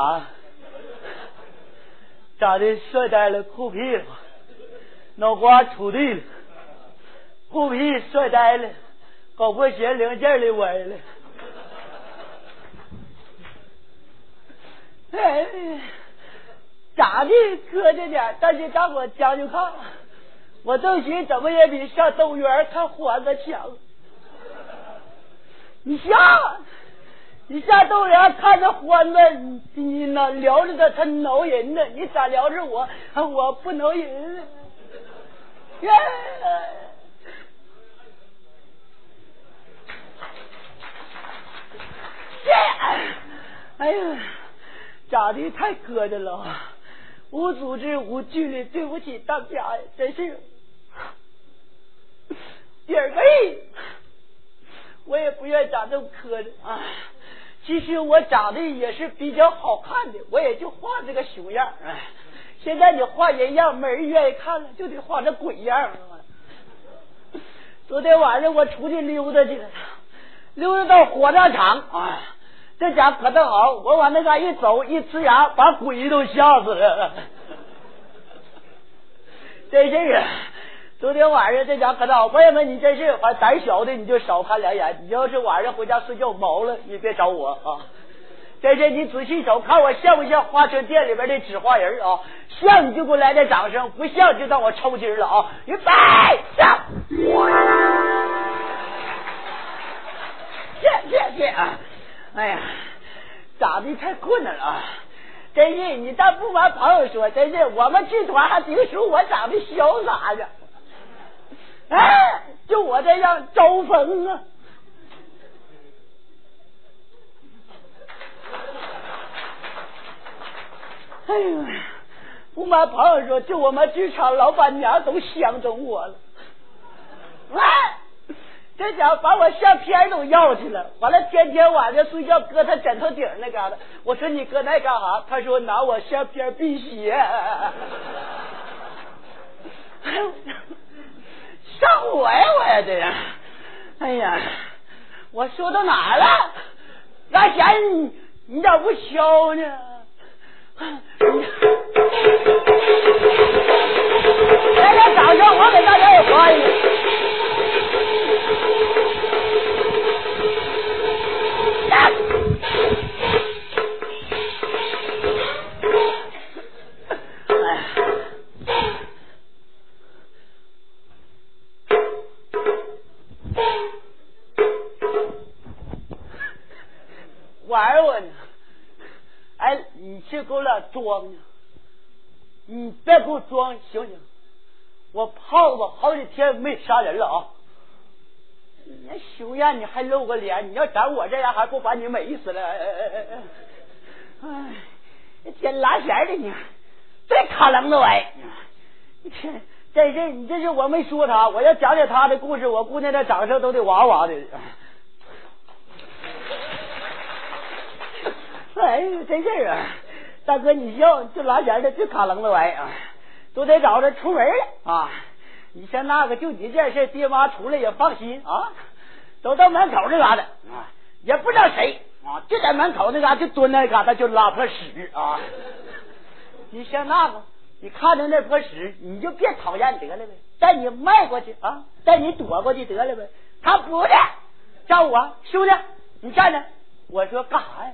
长，长得帅呆了，酷毙了，脑瓜杵地了，酷毙帅呆了，高跟鞋零件里歪了。哎，长得磕碜点，但是大伙将就看，我都寻怎么也比上动物园看欢子强。你下，你下豆芽看着欢子，你你那聊着他他挠人呢，你咋聊着我？我不挠人。耶！耶！哎呀！咋的太磕碜了，无组织无纪律，对不起大家呀，真是。第二个，我也不愿长这么磕碜啊。其实我长得也是比较好看的，我也就画这个熊样。哎，现在你画人样，没人愿意看了，就得画这鬼样。昨天晚上我出去溜达去了，溜达到火葬场哎。这家可倒好，我往那嘎一走，一呲牙，把鬼都吓死了。真是，昨天晚上这家可倒好，朋友们，你真是，反正胆小的你就少看两眼。你要是晚上回家睡觉毛了，你别找我啊。真是，你仔细瞅，看我像不像花车店里边的纸花人啊？像你就给我来点掌声，不像就当我抽筋了啊！预备，上！谢谢谢啊！哎呀，长得太困难了啊，真是！你倒不瞒朋友说，真是我们剧团还听说我长得潇洒呢。哎，就我这样招风啊！哎呀，不瞒朋友说，就我们剧场老板娘都相中我了。哎。这家伙把我相片都要去了，完了天天晚上睡觉搁他枕头顶那嘎达。我说你搁那干啥？他说拿我相片辟邪。哎呦上火呀我呀这呀。哎呀，我说到哪了？那贤，你咋不敲呢？来点掌声，我给大家也欢迎。玩我呢？哎，你去给我俩装呢？你别给我装，行不行？我泡子好几天没杀人了啊！你那熊样你还露个脸？你要长我这样，还不把你美死了？哎哎哎哎！哎，天拉弦的你，这卡楞子歪！你这，真是你这是我没说他，我要讲讲他的故事，我姑娘那掌声都得哇哇的。哎，真事啊！大哥，你要就拉钱的，就卡楞子歪啊！都得找着出门了啊！你像那个，就你这事，爹妈出来也放心啊。走到门口那嘎达啊，也不知道谁啊，就在门口那嘎就蹲那嘎达就拉泼屎啊。你像那个，你看着那泼屎，你就别讨厌得了呗，带你迈过去啊，带你躲过去得了呗。他不的，叫我兄弟，你站着。我说干啥呀？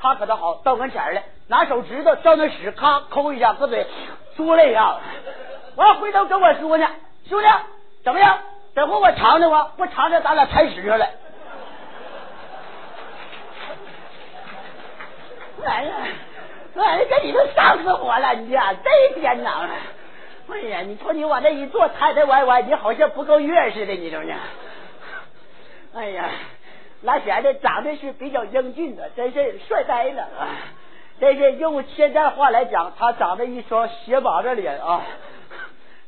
他可倒好，到跟前来，拿手指头照那屎，咔抠一下，搁嘴嘬了一下。完回头跟我说呢。兄弟，怎么样？等会我尝尝吧，不尝尝咱俩踩屎上了。哎呀，哎呀，这你都伤死我了！你呀，真艰难啊！哎呀，你瞅你往那一坐，抬抬歪歪，你好像不够月似的，你瞅呢？哎呀，拉弦的长得是比较英俊的，真是帅呆了啊！真是用现在话来讲，他长得一双斜巴着脸啊。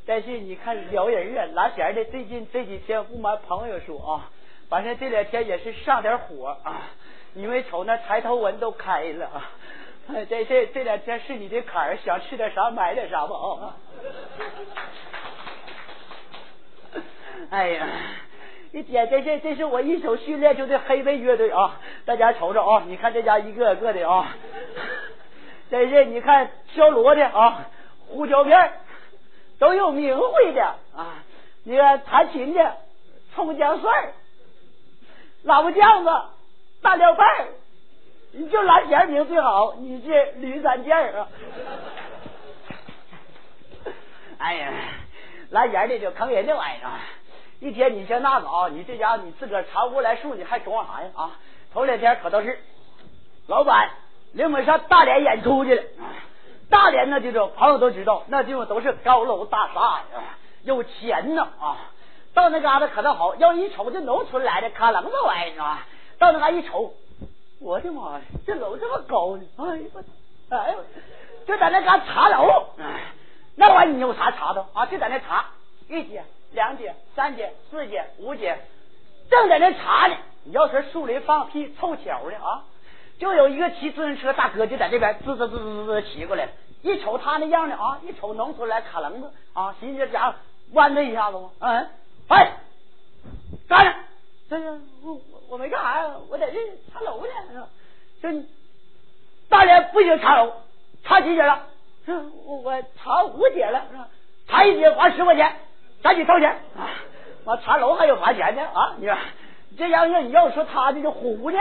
但是你看撩人啊，拉弦的最近这几天不瞒朋友说啊，反正这两天也是上点火啊。你们瞅那抬头纹都开了啊，这这这两天是你的坎儿，想吃点啥买点啥吧啊。哎呀，你点这是这是我一手训练出的黑背乐队啊，大家瞅瞅啊，你看这家一个个的啊。真是你看敲锣的啊，胡椒面都有名讳的啊。你看弹琴的葱姜蒜老婆酱子、大料瓣你就蓝弦名最好，你是驴三件啊。哎呀，蓝弦的就坑人的玩意儿。一天你像那个啊，你这家伙你自个儿查不过来数，你还装啥呀啊？头两天可都是老板领我们上大连演出去了。大连那地方朋友都知道，那地方都是高楼大厦呀，有钱呐啊！到那嘎达可倒好，要一瞅这农村来的卡楞子玩意儿啊！到那嘎一瞅，我的妈呀，这楼这么高呢！哎呦我，哎呦，就在那嘎茶楼，那玩意儿你有啥查的啊？就在那查一间。两节、三节、四节、五节，正在那查呢。你要说树林放屁凑巧的啊，就有一个骑自行车大哥就在这边滋滋滋滋滋骑过来了。一瞅他那样的啊，一瞅农村来卡楞子啊，寻思这家伙弯他一下子？嗯，哎，干着，这是我我我没干啥呀，我在这查楼呢。这大连不行查楼，查几节了？我我查五节了，查一节花十块钱。赶紧掏钱啊！我茶楼还有罚钱呢啊！你说这样要你要说他这就虎呢，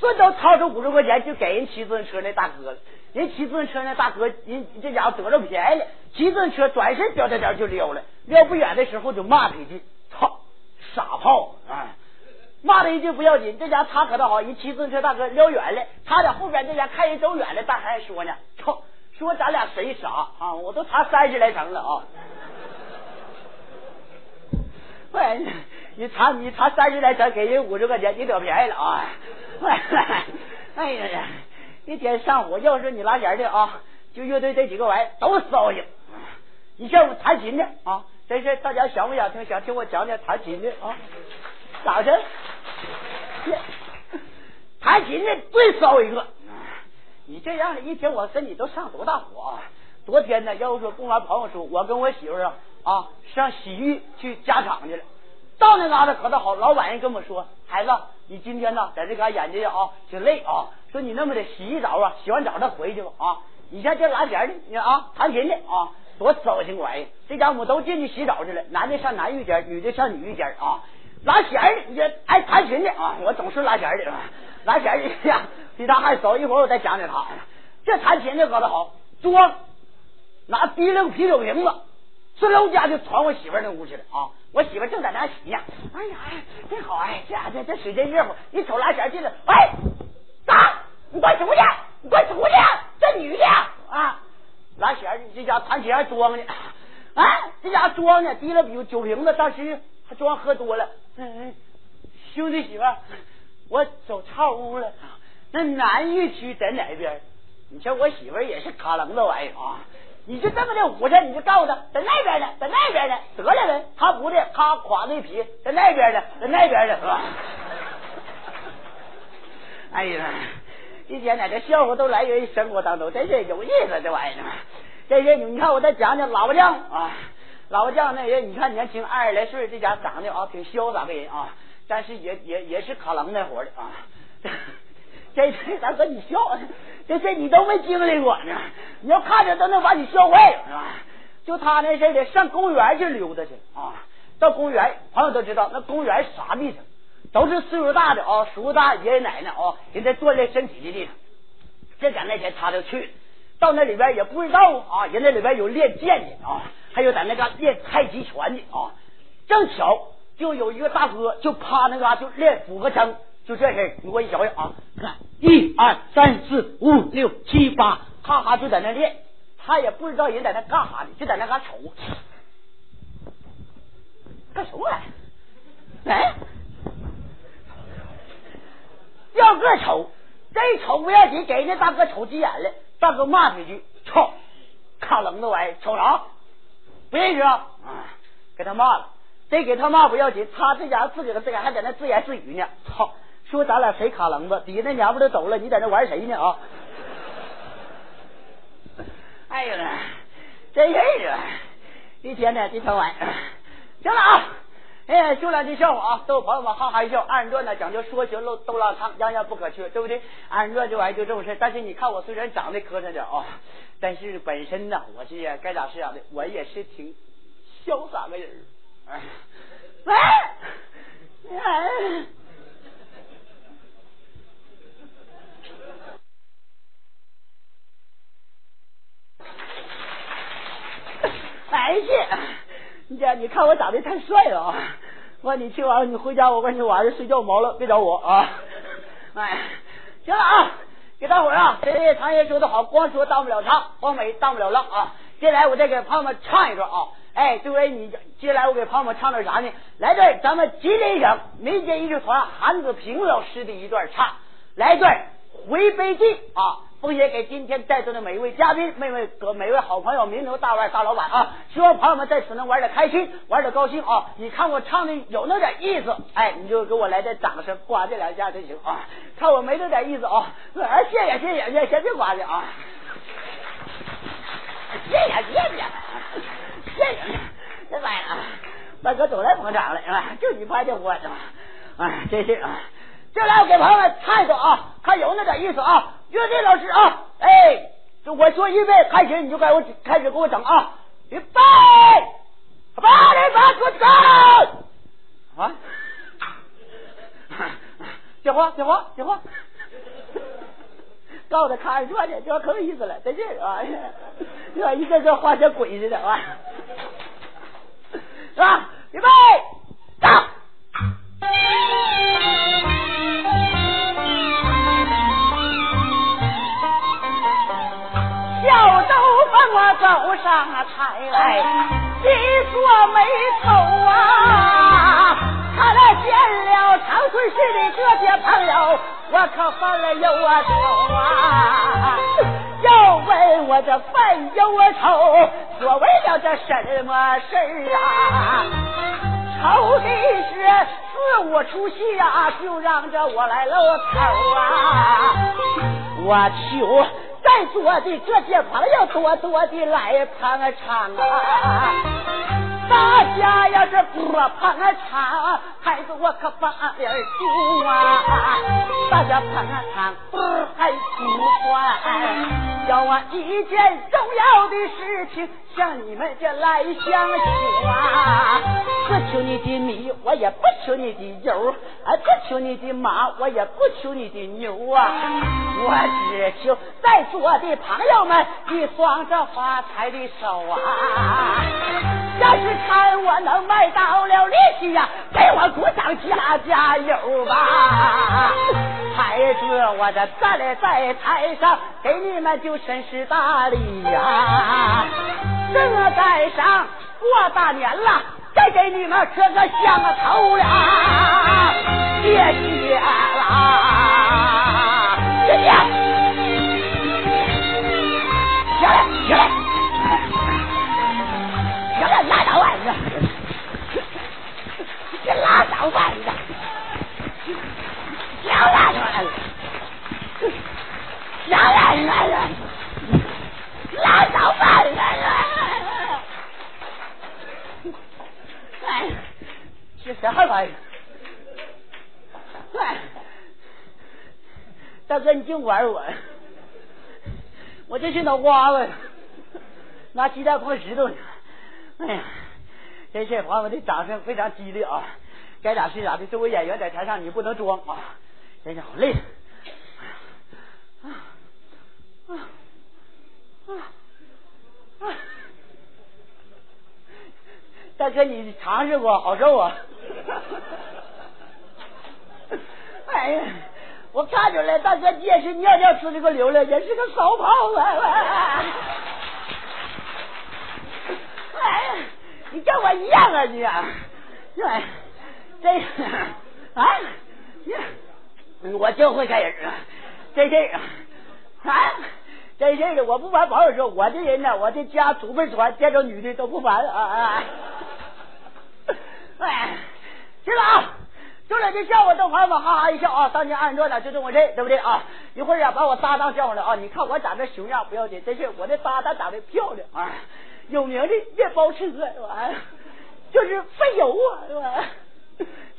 顺道掏出五十块钱就给人骑自行车那大哥了。人骑自行车那大哥，人这家伙得着便宜了，骑自行车转身叼着点就溜了。溜不远的时候就骂他一句：“操，傻炮！”啊，骂他一句不要紧，这家他可倒好，人骑自行车大哥溜远了，他在后边这家看人走远了，大还说呢：“操，说咱俩谁傻啊？我都查三十来层了啊！”喂，你查你查三十来钱，给人五十块钱，你得便宜了啊！哎呀呀，一天上午，要是你拉弦的啊，就乐队这几个玩意儿都骚性。你像我弹琴的啊，这事大家想不想听？想听我讲讲弹琴的啊？咋的？弹琴的最骚一个。你这样的一天，我身体都上多大火啊！昨天呢，要说公安朋友说，我跟我媳妇啊。啊，上洗浴去加场去了。到那嘎达可倒好，老板人跟我说：“孩子，你今天呢在这嘎演的啊，挺累啊。说你那么的洗一澡啊，洗完澡再回去吧。啊，你像这拉弦的，你啊弹琴的啊，多糟心玩意。这家伙都进去洗澡去了，男的上男浴间，女的上女浴间啊。拉弦的，你这爱弹琴的啊，我总是拉弦的。拉弦的呀，比他还骚。一会儿我再讲讲他。这弹琴的可倒好，装拿提溜啤酒瓶子。呲溜家就传我媳妇那屋去了啊！我媳妇正在那洗呢。哎呀，真好哎！这这这水真热乎。一瞅拉弦进来，哎，咋！你快出去！你快出去！这女的啊，拉弦这家弹琴还装呢啊！这家装呢，提了酒酒瓶子，当时还装喝多了。嗯，兄弟媳妇，我走岔屋了。那南浴区在哪边？你瞧我媳妇也是卡楞子玩意啊！你就这么的捂着，你就告诉他，在那边呢，在那边呢，得了呗。他不的，他垮那皮，在那边呢，在那边呢，是吧？哎呀，一天哪，这笑话都来源于生活当中，真是有意思，这玩意儿。这些你看，我再讲讲老婆酱啊，老婆酱那人，你看年轻二十来岁，这家长得啊挺潇洒个人啊，但是也也也是卡楞那活的啊。这这大哥你笑，这这你都没经历过呢。你要看着都能把你笑坏了，是吧？就他那事的，上公园去溜达去啊。到公园，朋友都知道，那公园啥地方？都是岁数大的啊，叔叔大爷爷奶奶啊，人在锻炼身体的地方。这在那天他就去到那里边也不知道啊，人那里边有练剑的啊，还有在那个练太极拳的啊。正巧就有一个大哥就趴那嘎就练俯卧撑。就这事你给我一瞧瞧啊！看，一二三四五六七八，哈哈就在那练，他也不知道人在那干啥呢，就在那嘎瞅，干什么玩意？哎，要个瞅，这一瞅不要紧，给人家大哥瞅急眼了，大哥骂他一句：“操，卡楞子玩意，瞅啥？不认识啊？”给他骂了，这给他骂不要紧，他这家伙自个自个还在那自言自语呢，操！说咱俩谁卡楞子？底下那娘们都走了，你在那玩谁呢啊？哎呀，真是啊！一天呢，这天晚上行了啊！哎，就两句笑话啊，逗朋友们哈哈一笑。二人转呢讲究说学逗逗拉唱，样样不可缺，对不对？二人转这玩意就这么事。但是你看我虽然长得磕碜点啊，但是本身呢，我是该咋是咋的，我也是挺潇洒个人。哎，哎。哎呀，你这你看我长得太帅了啊！我你听完了，你回家，我说你晚上睡觉毛了，别找我啊！哎，行了啊，给大伙儿啊，这唐爷说的好，光说当不了唱，光美当不了浪啊！接下来我再给朋友们唱一段啊！哎，对位你接下来我给朋友们唱段啥呢？来段咱们吉林省民间艺术团韩子平老师的一段唱，来段回北京啊！奉献给今天在座的每一位嘉宾、每位各每位好朋友、名流、大腕、大老板啊！希望朋友们在此能玩的开心，玩的高兴啊！你看我唱的有那点意思，哎，你就给我来点掌声，刮这两下就行啊！看我没那点意思啊，哎，谢谢谢谢，先别刮的啊！谢谢谢谢谢谢，这玩意儿，大哥都来捧场了啊！就你拍的我，哎，真是啊！接下来我给朋友们唱一首啊，看有那点意思啊！乐队老师啊，哎，我说预备开始，你就该我开始给我整啊！预备，八零八出走啊！别慌，别慌，别慌！告诉他看着去，这可有意思了，在这儿啊，这一个个画像鬼似的啊！是吧？预备，走！小豆帮我走上台来，细锁眉头啊！他来见了长春市的这些朋友，我可犯了忧愁啊！要问我这犯忧愁，所为了这什么事啊？愁的是四五出戏呀，就让着我来露头啊！我求。在座的这些朋友多多的来捧场啊！大家要是不捧场，孩子我可把脸丢啊！大家捧场不还不还？叫我一件重要的事情向你们这来相求啊！不求你的米，我也不求你的油，啊，不求你的马，我也不求你的牛啊！我只求在座的朋友们一双这发财的手啊！要是看我能卖到了力气呀，给我鼓掌加加油吧！孩子，我这站在台上，给你们就真是大礼呀！正在上过大年了，再给你们磕个响头呀！谢谢啦，谢谢，下来，下来，下来，拉倒吧你，你拉倒吧你，小拉倒了，小来来了，拉倒吧你，哎，这啥玩意？哎，大哥，你净玩我，我这是脑瓜子，拿鸡蛋碰石头呢。哎呀，这些朋友们的掌声非常激烈啊！该咋是咋的，作为演员在台上你不能装啊！真是好累。啊啊啊！大哥，你尝试过，好受啊！哎呀，我看出来，大哥你也是尿尿吃这个流了，也是个骚胖子。你跟我一样啊你！哎，这啊，我就会这人啊，这事啊，啊，这事的，我不瞒朋友说，我这人呢，我这家祖辈传，见着女的都不烦啊啊。哎，行了啊。就两句笑话，逗朋友们哈哈一笑啊！当年二人转呢就这么这，对不对啊？一会儿啊把我搭档叫上来啊！你看我长得熊样不要紧，真是我的搭档长得漂亮啊！有名的面包车，完就是费油啊，是吧？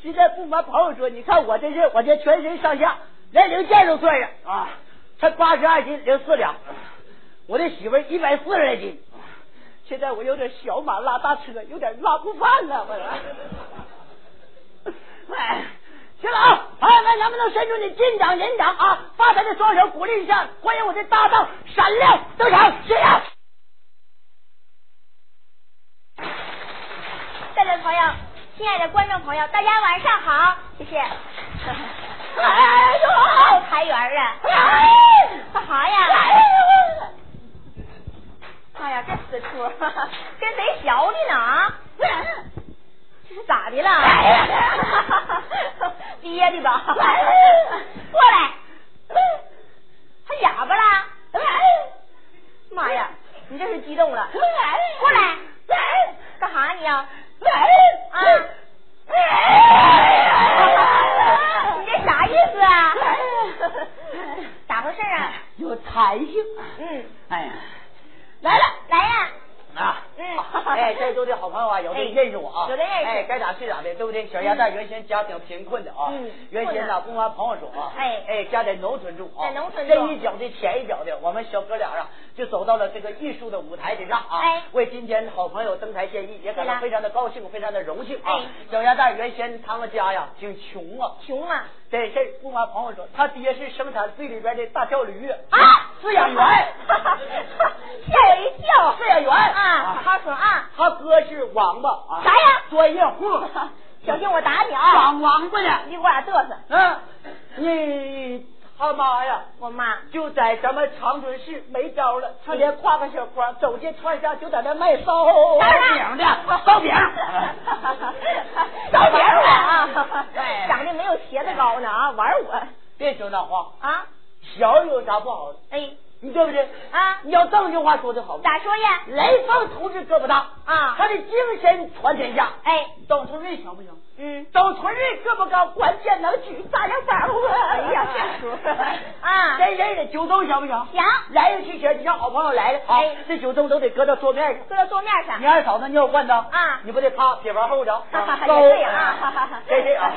现在不瞒朋友说，你看我这是，我这全身上下连零件都算上啊，才八十二斤零四两。我的媳妇一百四十来斤，现在我有点小马拉大车，有点拉不饭了，我。哎，行了啊，朋友们，能不能伸出你金掌银掌啊，发财的双手鼓励一下，欢迎我的搭档闪亮登场，谢谢。在座的朋友，亲爱的观众朋友，大家晚上好，谢谢。哎呦，财源啊！干啥呀？哎呀，这死出，跟谁学的呢？这是咋的了？憋的吧？过来，还哑巴了？妈呀，你这是激动了？过来，干啥你呀？啊！你这啥意思啊？咋回事啊？有弹性。嗯。哎呀，来了，来呀！啊，嗯哎，在座的好朋友啊，有的认识我啊，有的认识哎，该咋是咋的，对不对？小鸭蛋原先家庭贫困的啊，嗯原先呢不瞒朋友说啊，哎哎，家在农村住啊，在农村住这一脚的前一脚的，我们小哥俩啊，就走到了这个艺术的舞台之上啊，哎为今天好朋友登台献艺，也感到非常的高兴，非常的荣幸啊哎。小鸭蛋原先他们家呀挺穷啊，穷啊！这事儿不瞒朋友说，他爹是生产队里边的大叫驴啊，饲养员，吓我一跳！饲养员啊，好好说啊！他哥是王八啊，啥呀专业户，小心我打你啊！长王八呢。你给我俩嘚瑟！嗯，你他妈呀，我妈就在咱们长春市没招了，他连挎个小筐走进串巷，就在那卖烧饼的烧饼，烧饼我啊哎！长得没有茄子高呢啊！玩我别说那话，啊！小有啥不好的？哎你对不对？啊！你要正经话说的好，咋说呀？雷锋同志胳膊大啊他的精神传天下。哎董存瑞行不行？嗯，董存瑞胳膊高，关键能举炸药包啊！哎呀 这说啊真人的酒盅行不行？行来人去前，你让好朋友来了啊哎，这酒盅都得搁到桌面上。搁到桌面上你。二嫂子尿罐子啊你不得啪撇完后着？哈哈哈高也对啊真是 啊，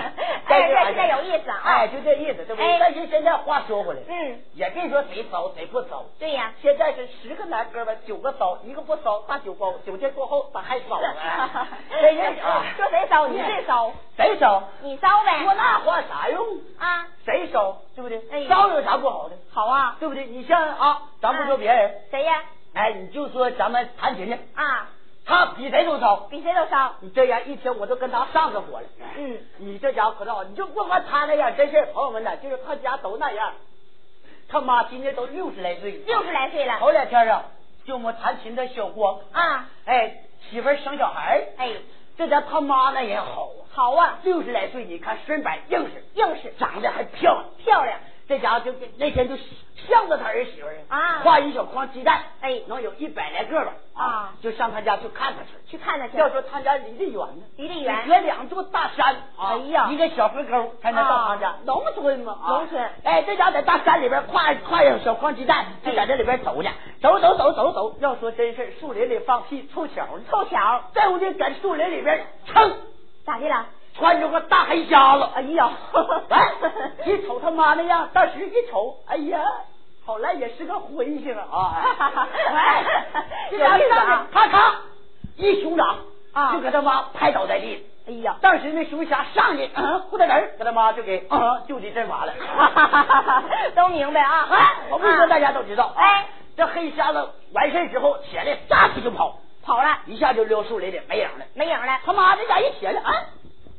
哎这这有意思啊哎，就这意思，对不对哎？但是现在话说回来，嗯，也别说谁骚谁不骚，对呀。现在是十个男哥们九个骚，一个不骚，大酒包，九天过后咋还骚呢？真是啊，你最骚，谁烧？你烧呗说那话啥用？啊！谁烧？对不对？哎骚有啥不好的？好啊，对不对？你像啊，咱不说别人，谁呀？哎，你就说咱们弹琴的，啊，他比谁都骚。比谁都骚。你这样一天我都跟他上着火了。嗯，你这家伙可倒好，你就不管他那样，真是朋友们呐，就是他家都那样。他妈今年都六十来岁了，六十来岁了。头两天啊，就我们弹琴的小光，啊，哎，媳妇儿生小孩儿哎，这家他妈那也好啊，好啊，六十来岁，你看身板硬实，硬实长得还漂亮。漂亮。这家伙就那天就向着他儿媳妇儿啊挎一小筐鸡蛋，哎能有一百来个吧啊就上他家去看他去。去看他去。要说他家离得远呢，离得远隔两座大山啊，哎呀一个小河沟才能到他家。农村嘛，啊农村哎，这家在大山里边挎挎上小筐鸡蛋，就在这里边走呢，走走走走走。要说真事儿树林里放屁凑巧呢，凑巧，这不就在树林里边，蹭，咋的了？穿着个大黑瞎子。哎呀，来，一瞅他妈那样，当时一瞅，哎呀，好赖也是个混性啊！哎，这家有意思啊上去咔嚓一熊掌啊就给他妈拍倒在地。哎呀，当时那熊瞎上去，嗯，呼哒儿给他妈就给嗯就地正法了。都明白啊。哎，我不说大家都知道。啊哎，这黑瞎子完事之后起来，撒腿就跑，跑了，一下就溜树林里没影了。没影了他妈这家一起来，啊，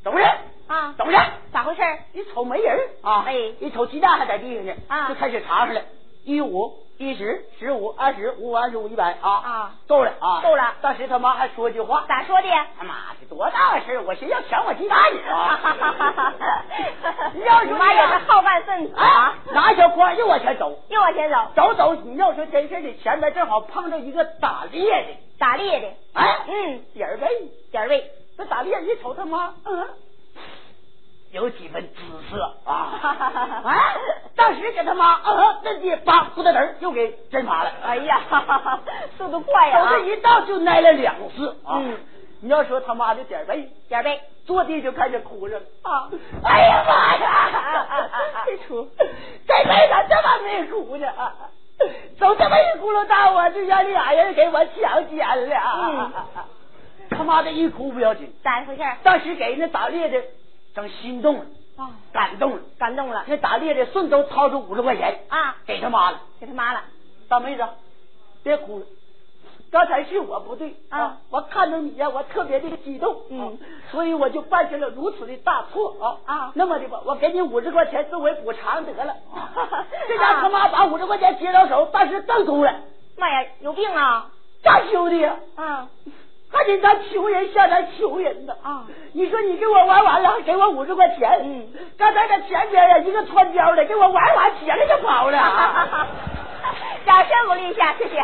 怎么回事？啊？怎么回事？咋回事？一瞅没人啊，哎一瞅鸡蛋还在地上呢，啊就开始查上来，一五、一十、十五、二十、五、二十五、一百啊啊，够了啊，够了当时他妈还说句话，咋说的？他妈的多大个事儿，我寻思要抢我鸡蛋呢啊！要说你妈也是好干分子啊啊，，拿小筐又往前走，又往前走，走走，你要说真事儿的，前面正好碰着一个打猎的，打猎的，哎，嗯，点儿背，点儿背，这打猎一瞅他妈，嗯。有几分姿色啊！哎，当时给他妈嗯，那地叭呼哒儿又给震麻了。哎呀，速度快呀、啊！走这一道就挨了两次啊！嗯，你要说他妈的点背，点背，坐地就开始哭上了啊！哎呀妈呀！这出这辈子这么没哭呢？走这么一轱辘道啊就让俩人给我强奸了。嗯他妈的一哭不要紧，咋回事？当时给人家打猎的整心动了，啊，感动了。感动了那打猎的顺手掏出五十块钱啊，给他妈了。给他妈了。大妹子，别哭了。刚才是我不对啊我看到你呀，我特别的激动，嗯啊所以我就犯下了如此的大错啊啊那么的吧，我给你五十块钱作为补偿得了。这家啊他妈把五十块钱接到手，但是更哭了，妈呀，有病啊！大兄弟呀，啊还得咱穷人向咱穷人呢啊！你说你给我玩完了，还给我五十块钱，嗯，刚才在前边呀，一个穿貂的给我玩完，起来就跑了。掌声鼓励一下，谢谢。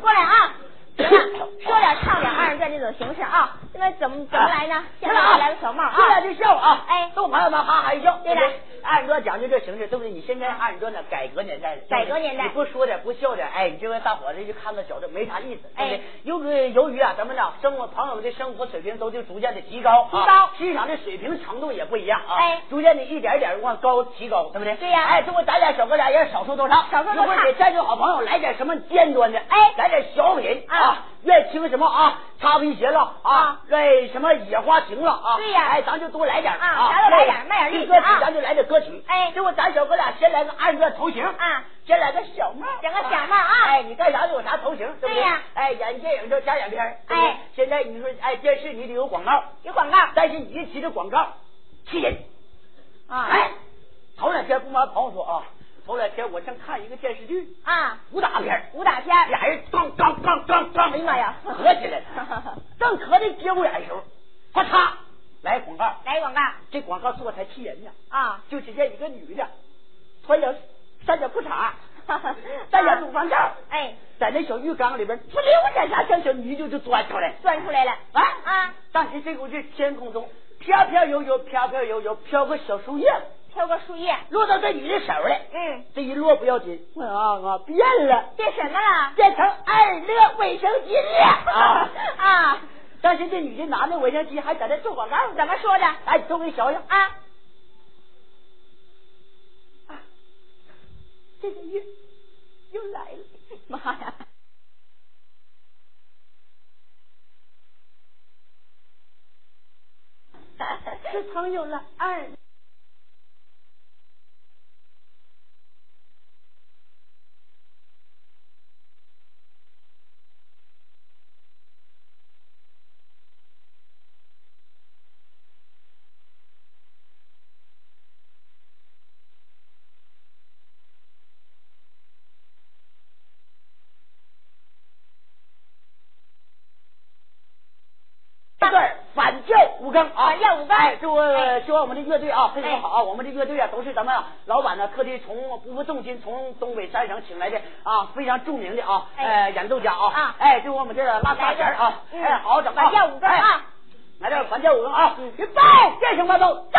过来啊！行了，说点唱点二人转这种形式啊，那么怎么怎么来呢？先给我来个小帽啊！进来就笑啊！哎逗朋友们哈哈一笑。对的不二人转讲究这形式，对不对？你现在二人转呢，改革年代了，改革年代你不说点不笑点，哎，你这个大伙子就看个小的没啥意思，对不对哎？由于由于啊，咱们呢生活朋友们的生活水平都就逐渐的提高，提高欣赏的水平程度也不一样啊，哎逐渐的一点一点往高提高，对不对？对呀哎，这回咱俩小哥俩也少说多唱，少说多唱一会儿给战友好朋友来点什么尖端的，哎来点小品啊愿听什么啊？擦皮鞋了啊那，什么野花情了啊？对呀。哎，咱就多来点啊咱就来点卖点力气歌曲啊。咱就来点歌曲。哎。结果咱小哥俩先来个二人转头型啊，先来个小帽，整个小帽啊。哎，你干啥就有啥头型，对不对呀。哎，演电影就加演片哎。现在你说哎，电视你得有广告，有广告。但是你一提这广告，气人。啊。哎，头两天不瞒朋友说啊，头两天我正看一个电视剧，啊，武打片武打片俩人刚刚刚刚刚，哎呀妈呀合起来了，正合的节骨眼的时候，咔嚓来广告，来广告这广告做才气人呢。啊，就只见一个女的穿着三角裤衩，戴着乳房罩，哎，在那小浴缸里边，呲溜一下，像小泥鳅就钻出来。钻出来了啊啊，当时这股这天空中飘飘悠悠，飘飘悠悠，飘个小树叶，挑个树叶，落到这女的手里。嗯，这一落不要紧，啊啊，变了，变什么了？变成二乐卫生巾了啊！啊，当时这女的拿那卫生巾还在那做广告呢，怎么说的？哎，都给瞧瞧啊，啊，这个月又来了。妈呀！自从有了二，这段反教五更啊，五更哎，祝哎。希望我们的乐队啊非常哎好啊！我们的乐队啊都是咱们啊老板呢特地从不负重金从东北三省请来的啊非常著名的啊哎。呃演奏家啊啊。哎，就我们这个拉大弦啊，嗯哎，好好整啊。五更啊。哎来点反教五更啊，预备，变形伴奏，走。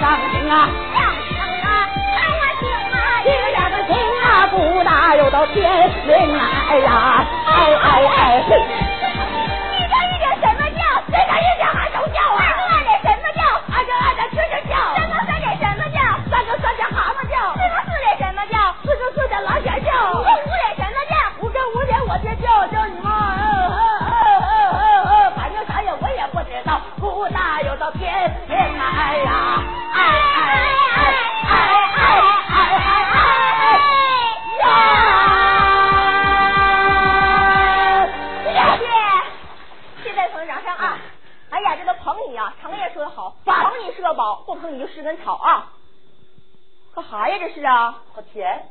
上行啊上行啊看我行啊一个两个行啊不大又到天明啊哎呀哎哎哎这是啊！好甜！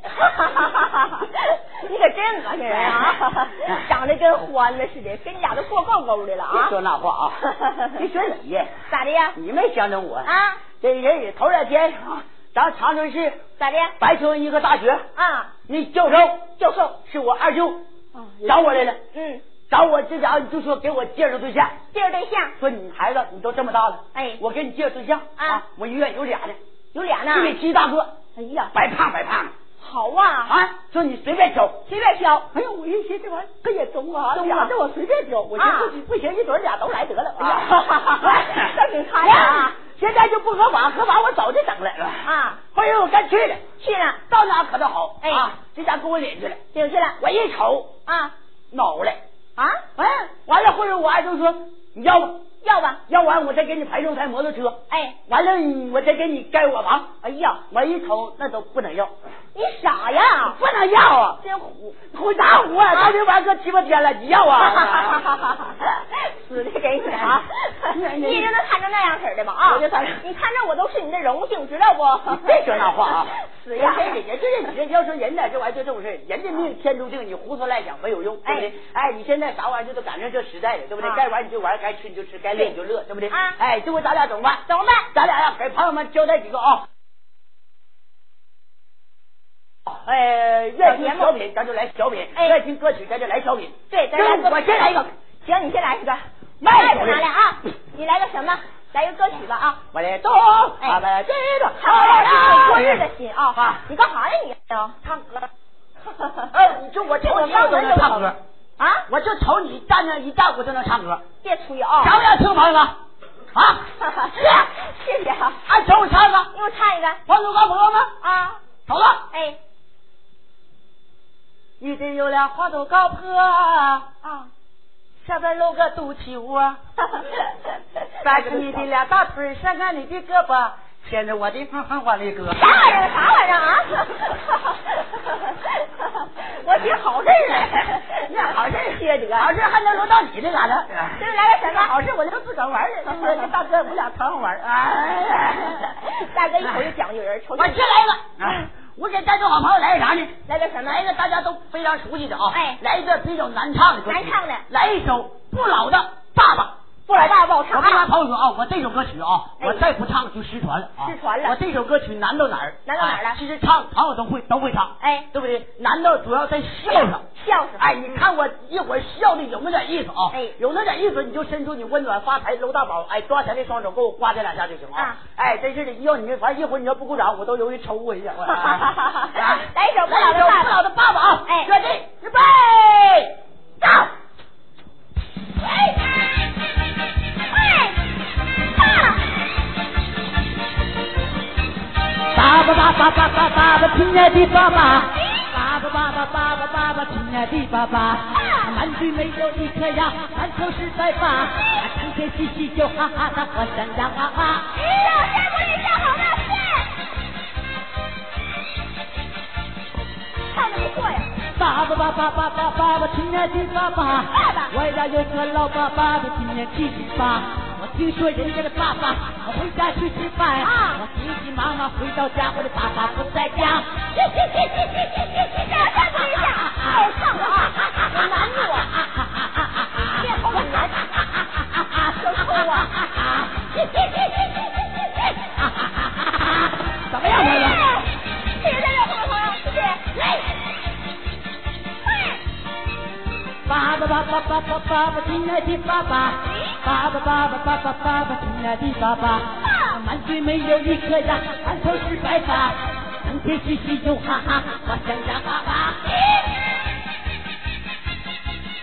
你可真恶心人啊！长得跟欢子似的，跟你俩都过够够的了啊！别说那话啊！你说你呀？咋的呀？你没相中我啊？这人也头两天啊，咱长春市咋的？白村一个大学啊，那教授教授是我二舅啊找我来了，嗯，找我这家伙就说给我介绍对象，介绍对象说你孩子你都这么大了，哎我给你介绍对象啊，我医院有俩呢，有俩呢一。米七大个，哎呀，白胖白胖。好啊，啊，说你随便挑。随便挑。哎呦，我一寻这玩意儿可也中啊，中啊。俩这我随便挑，我寻啊思不行，一准俩都来得了。哎呀 这挺开 呀啊现在就不合法，合法我早就整了。啊！后来我干去了，去了，到哪可倒好，哎。啊，这家给我领去了，领去了。我一瞅啊。恼了，啊！哎，完了，后来我二舅说你要吧，要吧？要完我再给你排六台摩托车，哎，完了我再给你盖我房，哎呀，我一瞅那都不能要，你傻呀！不能要啊，真虎！虎啥虎啊？到这玩意儿搁七八天了，你要啊？死的给你啊！你就能看成那样式的吗？啊！我就看你看着我都是你的荣幸，知道不？你别说那话啊！死呀！人人就是你这要说人呢，这玩意儿就这么事儿人家命天注定，你胡思乱想没有用，对不对？哎，你现在啥玩意儿就都赶上这时代了，对不对？啊该玩你就玩，该吃你就吃，该乐你就乐，对不对？啊哎，这回咱俩怎么办？怎么办？咱俩呀，给朋友们交代几个啊。呃，乐听小品咱就来小品，哎乐听歌曲咱就来小品。对，咱就来个我先来一个，行，你先来一个。卖麦子拿来啊！你来个什么？来个歌曲吧啊！我来动，哎他们这个好了，是过日的心啊！啊你干啥呀你？唱歌。哎，你就我瞅你我都能唱歌，啊！我就瞅你站那一站我就能唱歌，别吹啊！想不想听朋友们？啊，谢谢啊！哎，瞅我唱一个，你给我唱一个朋友们朋友们，啊！走了。哎你得有俩花都高坡啊，啊！下边露个肚脐窝，再看你的俩大腿，伸开你的胳膊，牵着我的哼哼往里搁。啥玩意儿？啥玩意儿啊？我寻好事儿呢，那好事儿缺德，好事儿还能轮到你这嘎达？这是来个什么？好事我就自个儿玩儿了，是不是？大哥，我俩常常玩大哥一口就讲究人，瞅我先来一个，啊我给带众好朋友来个啥呢？来个什么？来一个大家都非常熟悉的啊，哎来一个比较难唱的歌曲，难唱的来一首不老的爸爸。不老爸不好唱我跟啊咱朋友说啊，我这首歌曲啊，哎我再不唱就失传了啊！失传了我这首歌曲难到哪儿？难到哪儿了哎其实唱朋友都会都会唱，哎对不对？难到主要在笑上。笑上。哎，你看我一会儿笑的有那点意思啊，哎有那点意思，你就伸出你温暖发财搂大宝，哎，抓钱的双手给我刮这两下就行啊啊！哎，真是的，要你这反正一会儿你要不鼓掌，我都容易抽我一下。我 啊来一首不老的不老的爸爸啊！哎准备，预备，走。爸爸爸爸爸爸爸爸，亲爱的爸爸，爸爸爸爸爸爸爸爸，亲爱的爸爸，满嘴没有一颗牙，满口是白发，整天嘻嘻就哈哈的欢声呀哈哈。笑山不里笑好了，唱的不错呀。爸爸爸爸爸爸爸爸，亲爱的爸爸，爸爸我家有个老爸爸，他今年七十八。我听说人家的爸爸回家去吃饭，啊我急急忙忙回到家，我的爸爸不在家。笑山不里笑，好唱啊！我难住啊！别吼你了，小偷啊！怎么样，朋友爸爸爸爸爸爸爸爸，亲爱的爸爸，爸爸爸爸爸爸爸爸，亲爱的爸爸，满嘴没有一颗牙，满头是白发，整天嘻嘻又哈哈，我想家爸爸。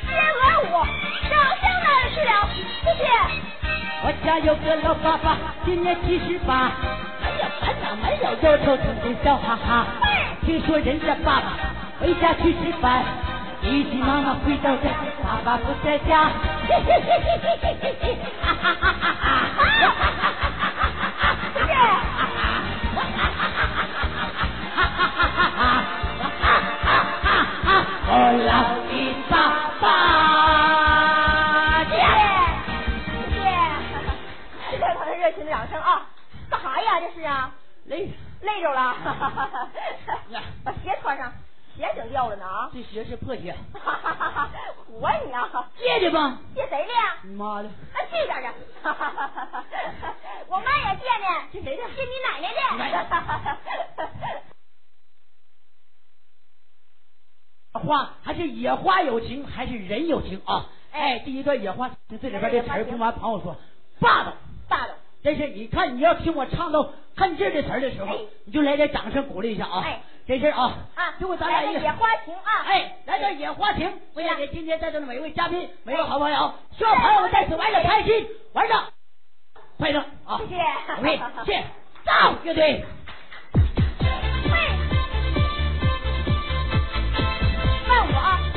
别惹我，照相了是了，谢谢。我家有个老爸爸，今年七十八，没有烦恼，没有忧愁，整天笑哈哈。听说人家爸爸回家去吃饭，一急忙忙回到家，爸爸不在家。嘿嘿嘿嘿嘿嘿嘿嘿，哈哈哈哈哈哈！耶！哈哈哈哈哈。我老的爸爸，谢谢，谢谢，谢谢他们热情的掌声啊！干啥呀？这是啊？累，累着了，把鞋穿上，鞋整掉了呢啊！这鞋是破鞋，唬你啊！借的吧？借谁的呀？你妈的！啊，这边的，我妈也借呢。借谁的？借你奶奶的。花还是野花有情，还是人有情啊？哎，第一段野花，这里边的词儿，听完朋友说霸道，霸道。真是，你看你要听我唱到看劲儿的词儿的时候，你就来点掌声鼓励一下啊！哎，真是啊！啊，就为咱俩一野花情啊！哎，来点野花情，为了给今天在座的每位嘉宾、每位好朋友，希望朋友们在此玩的开心，玩的快乐啊！谢谢，OK，谢谢，到乐队。问我啊。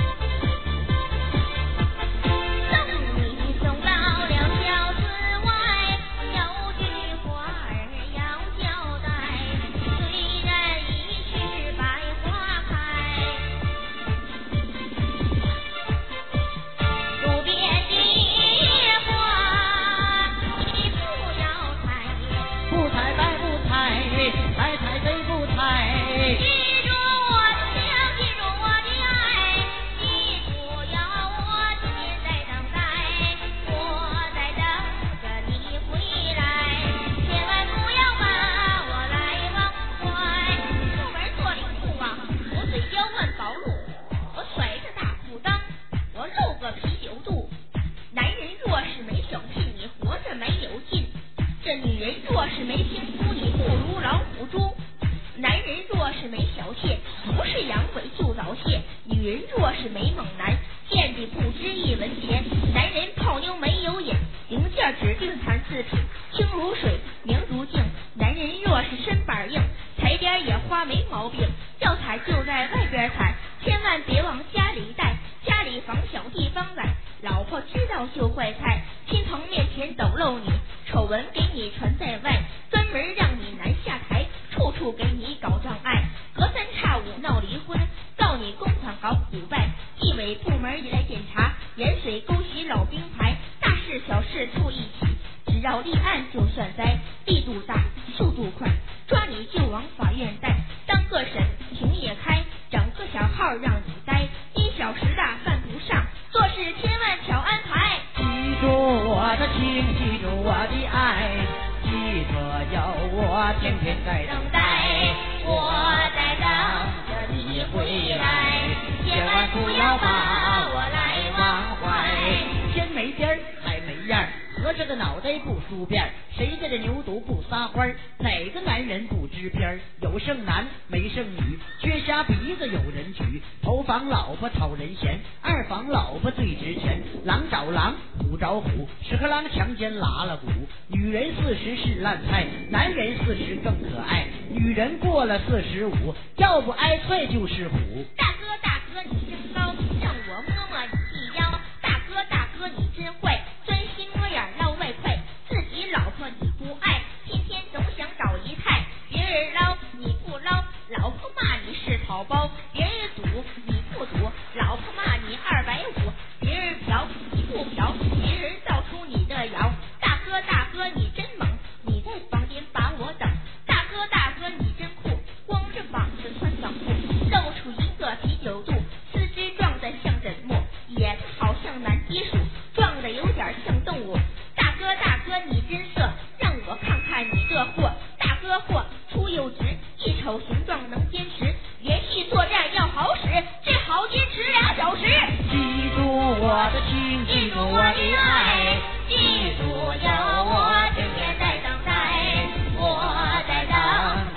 家鼻子有人举，头房老婆讨人嫌，二房老婆最值钱。狼找狼，虎找虎，屎壳郎强奸拉了鼓。女人四十是烂菜，男人四十更可爱。女人过了四十五，要不挨踹就是虎。大哥大。的爱记住有我天天在等待我在等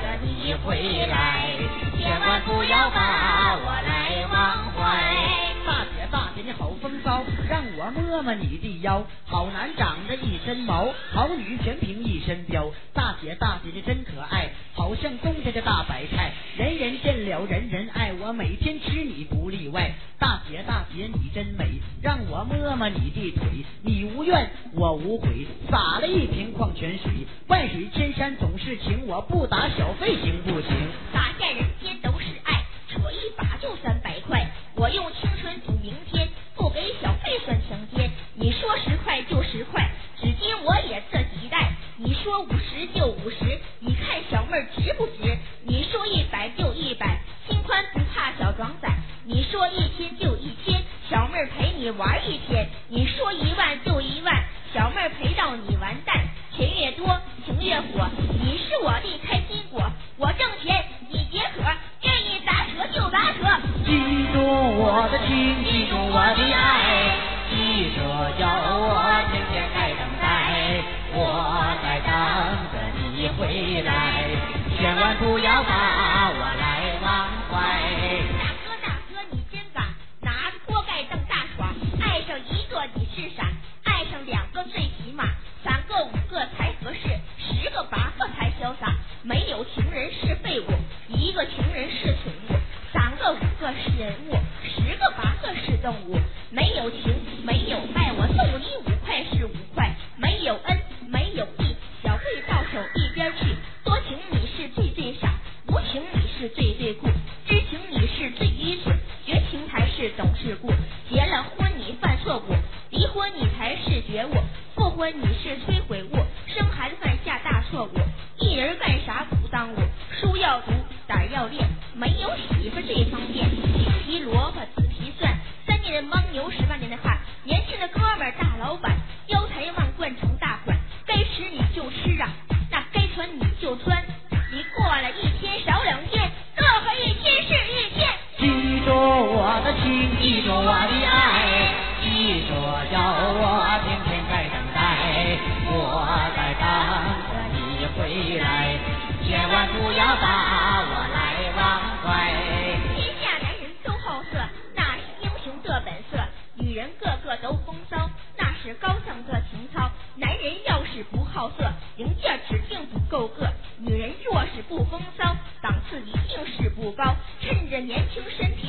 着你回来千万不要把我来忘怀大姐大姐你好风骚让我摸摸你的腰。好男长着一身毛好女全凭一身膘。大姐大姐你真可爱好像冬天的大白菜。人人见了人人爱我每天摸摸你的腿，你无怨我无悔，洒了一瓶矿泉水，万水千山总是情，我不打小费行不行？请，记住我的爱，记住要我天天在等待，我在等着你回来，千万不要把我来忘怀。天下男人都好色，那是英雄的本色；女人个个都风骚，那是高尚的情操。男人要是不好色，零件指定不够个；女人若是不风骚，档次一定是不高。趁着年轻身体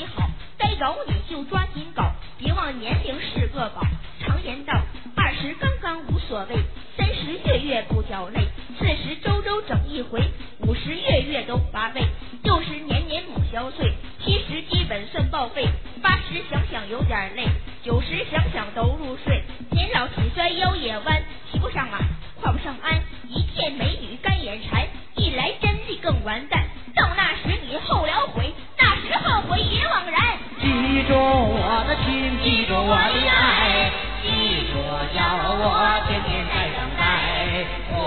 好，该搞你就抓紧搞，别忘年龄是个宝。常言道，二十刚刚无所谓，三十月月不掉泪，四十周周整一回，五十月月都乏味，六十年年不消岁，七十基本算报废，八十想想有点累，九十想想都入睡，年老体衰腰也弯，骑不上马，跨不上鞍，一见美我的爱，记住要我天天在等待，我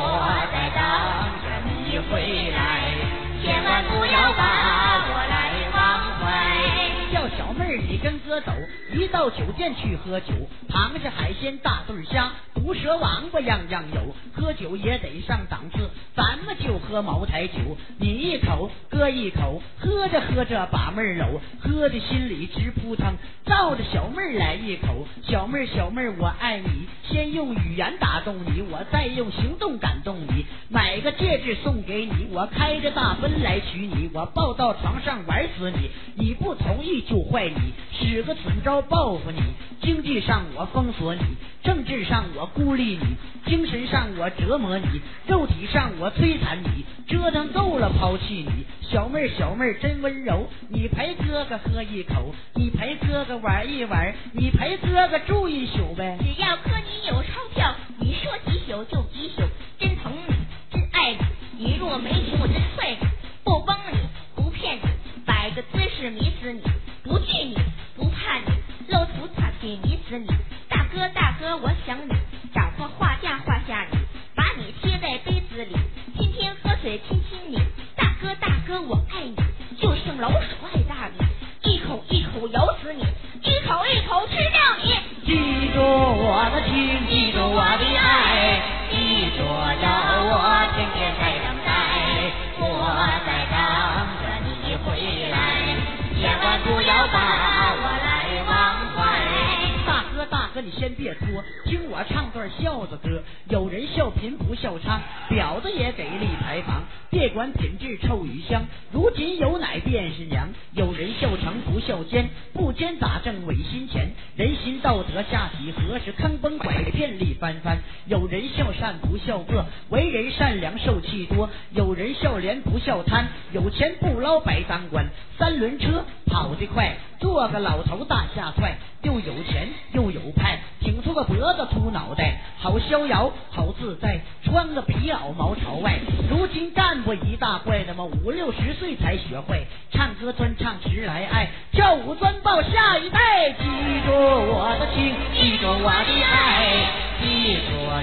在等着你回来，千万不要把我来忘怀。叫小妹儿，你跟哥走，一到酒店去喝酒，螃蟹、海鲜、大对虾，毒蛇、王八样样有，喝酒也得上档次，咱们就喝茅台酒，你一口，哥一口，喝着喝着把妹儿搂，喝的心里直扑腾，照着小妹儿来一口，小妹儿小妹儿我爱你，先用语言打动你，我再用行动感动你，买个戒指送给你，我开着大奔来娶你，我抱到床上玩死你，你不同意就坏你，使个准招报复你，经济上我封锁你，政治上我孤立你，精神上我折磨你，肉体上我摧残你，折腾够了抛弃你，小妹儿小妹儿真温柔，你陪哥哥喝一口，你陪哥哥玩一玩，你陪哥哥住一宿呗。只要哥你有钞票，你说几宿就几宿，真疼你，真爱你。你若没情，我真踹你，不帮你，不骗你，摆个姿势迷死你，住我的情，记住我的爱，记住要我天天在等待，我在等着你回来，千万不要把我来忘怀。大哥大哥你先别说，听我唱段孝子歌。有人笑贫不笑娼，婊子也给立牌坊。别管品质臭与香，如今有奶便是娘。有人笑成不笑奸，不奸咋挣违心钱？人心道德下几何？是坑崩拐骗利翻翻。有人笑善不笑恶，为人善良受气多。有人笑廉不笑贪，有钱不捞白当官。三轮车跑得快，做个老头大下踹，又有钱又有派，挺出个脖子秃脑袋，好逍遥好自在，穿个皮袄毛朝外。如今干过一大怪，那么五六十岁才学会唱歌专唱迟来爱，跳舞专报下一代。记住我的情，记住我的爱，记住我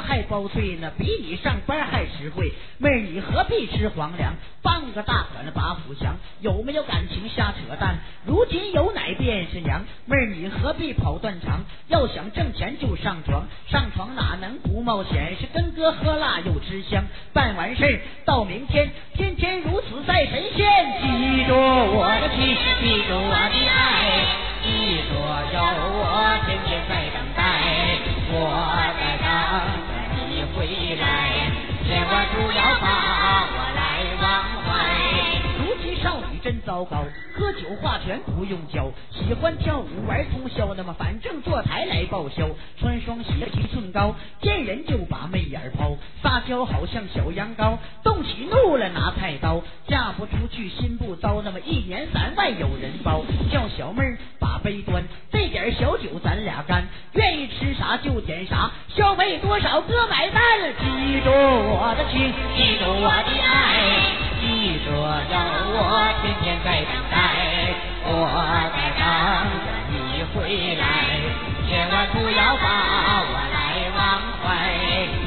还包退呢，比你上班还实惠。妹儿你何必吃皇粮？傍个大款的把府强，有没有感情瞎扯淡？如今有奶便是娘，妹儿你何必跑断肠？要想挣钱就上床，上床哪能不冒险？是跟哥喝辣又吃香，真糟糕，喝酒划拳不用教，喜欢跳舞玩通宵，那么反正坐台来报销，穿双鞋提寸高，见人就把媚眼抛，撒娇好像小羊羔，动起怒来拿菜刀，嫁不出去心不糟，那么一年三万有人包，叫小妹儿把杯端，这点小酒咱俩干，愿意吃啥就点啥，消费多少哥买单，记住我的情，记住我的爱。说要我天天在等待，我在等着你回来，千万不要把我来忘怀。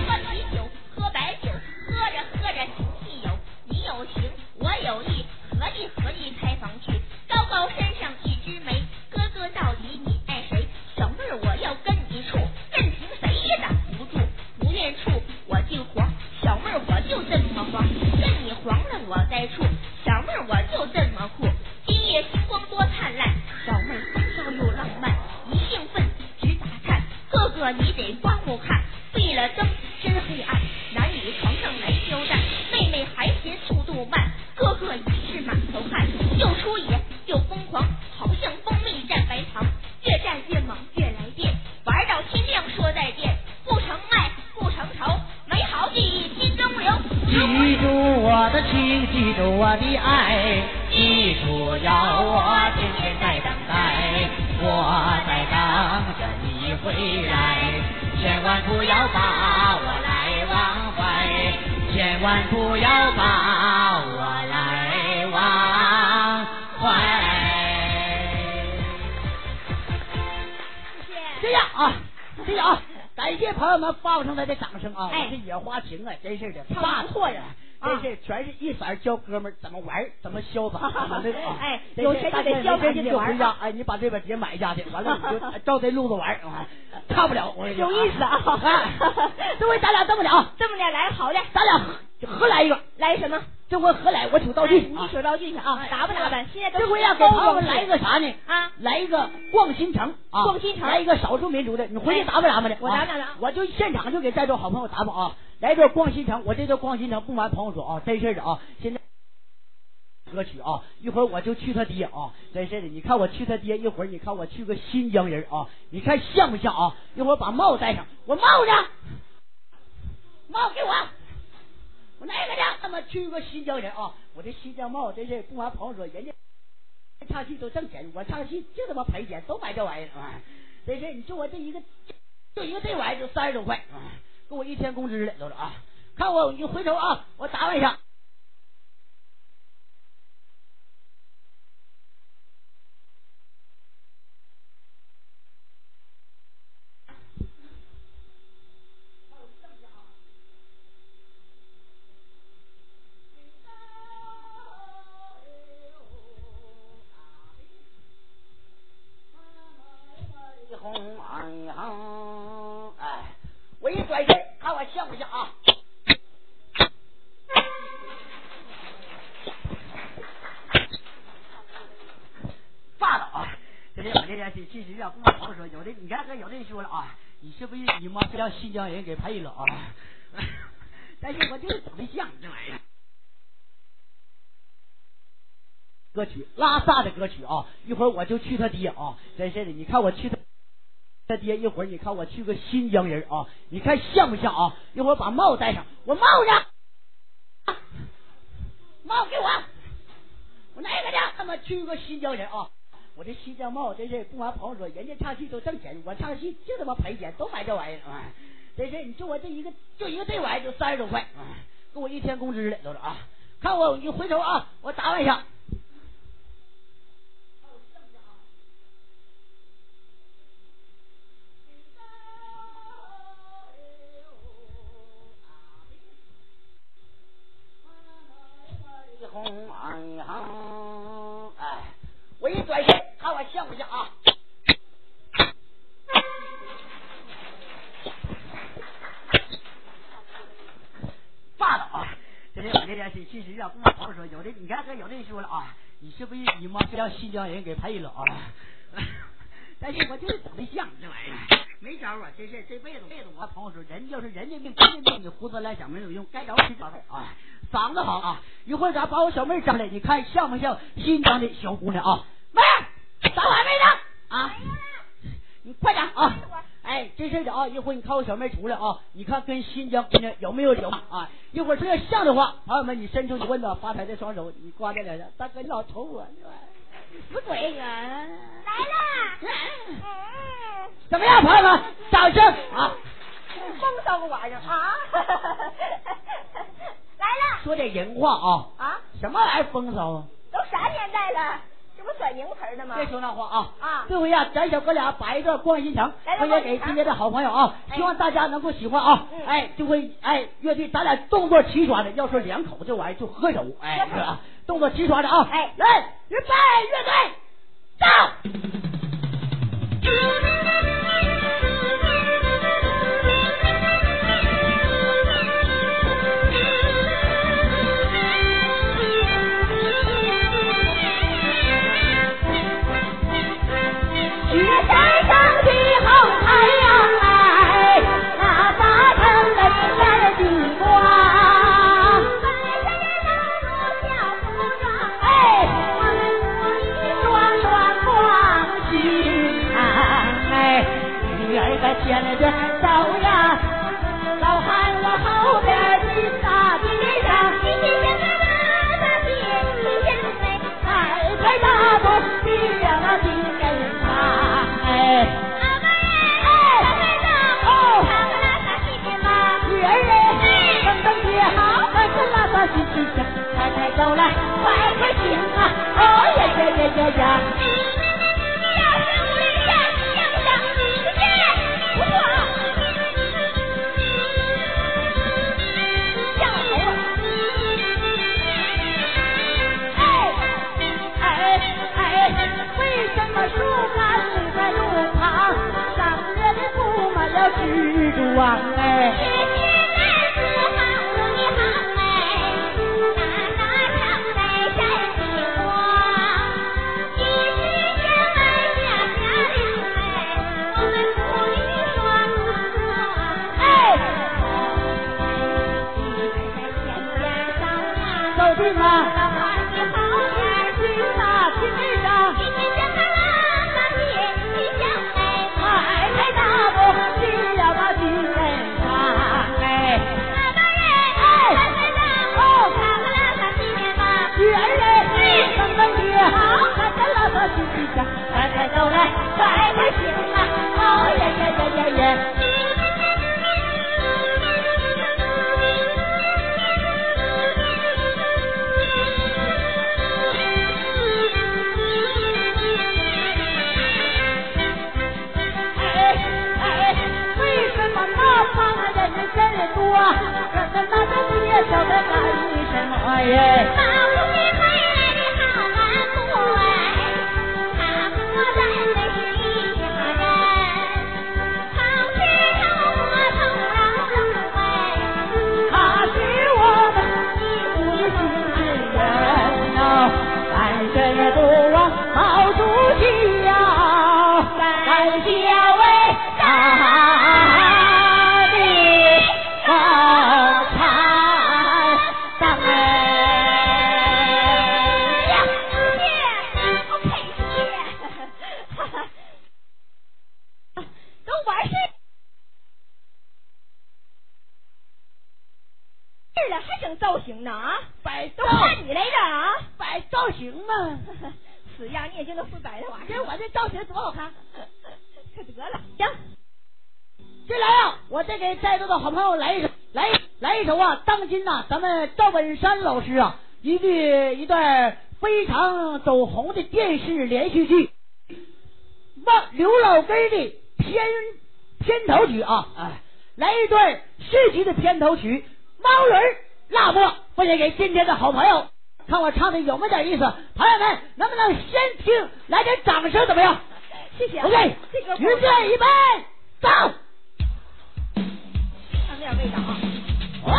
喝啤酒，喝白酒，喝着喝着挺汽油。你有情，我有意，合计合计开房去。高高山上一枝梅，哥哥到底你爱谁？小妹儿我要跟你处，任凭谁也挡不住。不愿处我就黄，小妹儿我就这么黄，你得光顾看，闭了灯真黑暗，男女床上来交战，妹妹还嫌速度慢，哥哥已是满头汗，又出野又疯狂，好像蜂蜜蘸白糖，越战越猛越来电，玩到天亮说再见，不成爱不成仇，美好记忆心中留。记住我的情，记住我的爱，记住有我天天在等待，我在等着回来，千万不要把我来忘怀，千万不要把我来忘怀。谢谢啊，谢谢啊，感谢朋友们放上来的掌声啊！哎这野花情啊，真是的，不错呀啊。真是全是一色儿教哥们儿怎么玩儿，怎么潇洒，怎么那个啊！哎有钱就得潇洒就回家，哎，你把这本碟买下去，完了你就 照这路子玩差不了，我跟你说有意思啊哎，这回咱俩这么的啊，这么的来好的，咱俩合合来一个，来什么？这回何来我手道具你手道具去啊，打扮打扮，现在都这回要给朋友们来一个啥呢？啊，来一个逛新城啊，逛新城，来一个少数民族的，你回去打扮打扮去。我打扮打扮，我就现场就给在座好朋友打扮啊，来段逛新城。我这段逛新城，不瞒朋友说啊，真事的啊，现在。歌曲啊，一会儿我就去他爹啊，真是的。你看我去他爹，一会儿你看我去个新疆人啊，你看像不像啊？一会儿把帽戴上，我帽子，帽给我，我那个呢？他妈去个新疆人啊！我这新疆帽真是不瞒朋友说，人家唱戏都挣钱，我唱戏就他妈赔钱，都买这玩意儿啊！真是，你就我这一个就一个这玩意儿就三十多块，给我一天工资了都是啊！看我，你回头啊，我打扮一下。我一转身，看我像不像啊？霸道啊！这是我这边是，其实啊，不瞒朋友说，有的你看，有的人说了啊，你是不是你妈是让新疆人给配了啊？但是我就是长得像这玩意儿。歌曲拉萨的歌曲啊，一会儿我就去他爹啊，真是的，你看我去他。他爹，一会儿你看我去个新疆人啊，你看像不像啊？一会儿把帽戴上，我帽子，帽子给我，我哪个呢？他妈去个新疆人啊！我这新疆帽真是不瞒朋友说，人家唱戏都挣钱，我唱戏就他妈赔钱，都买这玩意儿啊！真是，你说我这一个就一个这玩意儿就三十多块，给我一天工资了都是啊！看我，你回头啊，我打扮一下。转身，看我像不像啊？霸道啊！这是我这边是，其实啊，不瞒朋友说，有的你看，有的人说了啊，你是不是你妈让新疆人给配了啊？但是我就是长得像这玩意儿，没招啊！真是这辈子辈子，我朋友说，人要是人家命，人家命，你胡思乱想没有用，该着吃着啊！嗓子好啊！一会儿咱把我小妹张来，你看像不像新疆的小姑娘啊？妹，咋还没呢？啊，你快点啊！哎，真是的啊！一会儿你看我小妹出来啊，你看跟新疆姑娘有没有有啊？一会儿这要像的话，朋友们，你伸出你问的发财的双手，你挂在脸上，大哥你老瞅我你，死鬼呀！来了，怎么样，朋友们？掌声啊！风骚个玩意儿啊！来了，说点人话啊！啊，什么玩意儿风骚啊？都啥年代了，这不甩名词的吗？别说那话啊！啊，这回呀，咱小哥俩摆一段逛新城，分享给今天的好朋友啊，希望大家能够喜欢啊！哎，就会哎，乐队咱俩动作齐刷的，要说两口这玩意儿就喝酒，哎？动作齐刷的啊！哎，来，预备，乐队，走。快快走来，快快听啊，哦呀呀呀呀呀。树干立在路旁，上热的驸马要举着王哎。快快走来，快快行啊！哦耶耶耶耶耶！哎哎，为什么那旁人人多？这那个你也晓得干什么耶？型呢啊？摆都看你来着啊！摆造型嘛，死样你也就能不摆的玩意儿，这我这造型多好看！可得了，行，接下来啊，我再给在座的好朋友来一首，来来一首啊，当今呐、咱们赵本山老师啊，一句一段非常走红的电视连续剧《望刘老根》的片片头曲啊，哎，来一段市集的片头曲《猫人辣末》，分享给今天的好朋友。看我唱的有没有点意思？朋友们，能不能先听，来点掌声，怎么样？谢谢啊。OK，这个预备，预备，走！尝点味道啊。喂！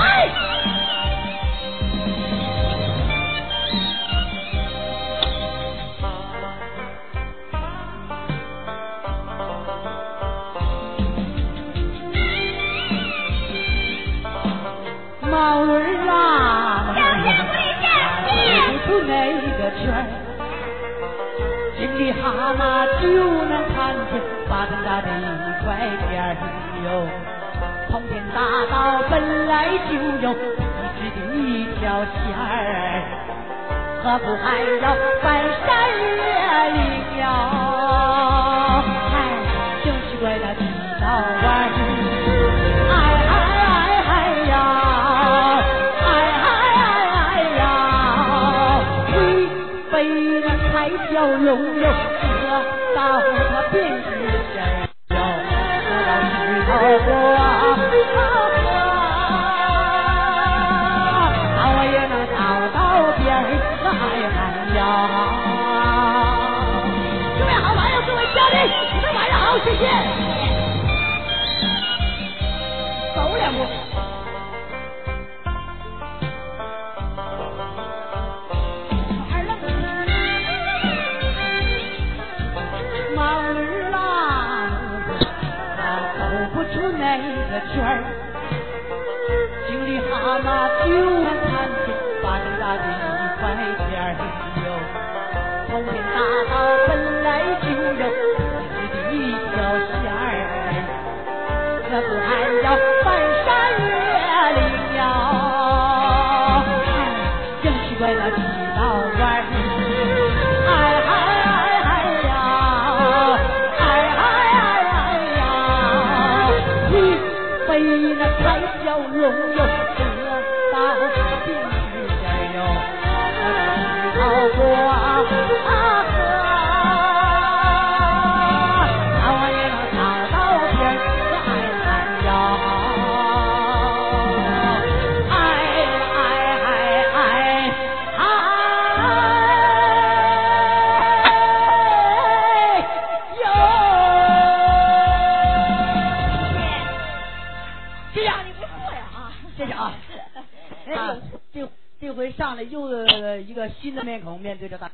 毛儿围出那个圈儿，心里蛤蟆就能看见巴掌大的一块天儿哟。通天大道本来就有一直的一条线儿，何苦还要翻山越岭哟？才叫龙哟，得到它便是神哟，得到石头过啊。啊，我也能找到边儿，哎嗨呀！各位好朋友，各位嘉宾，你们晚上好，谢谢。走两步。个面孔面对着大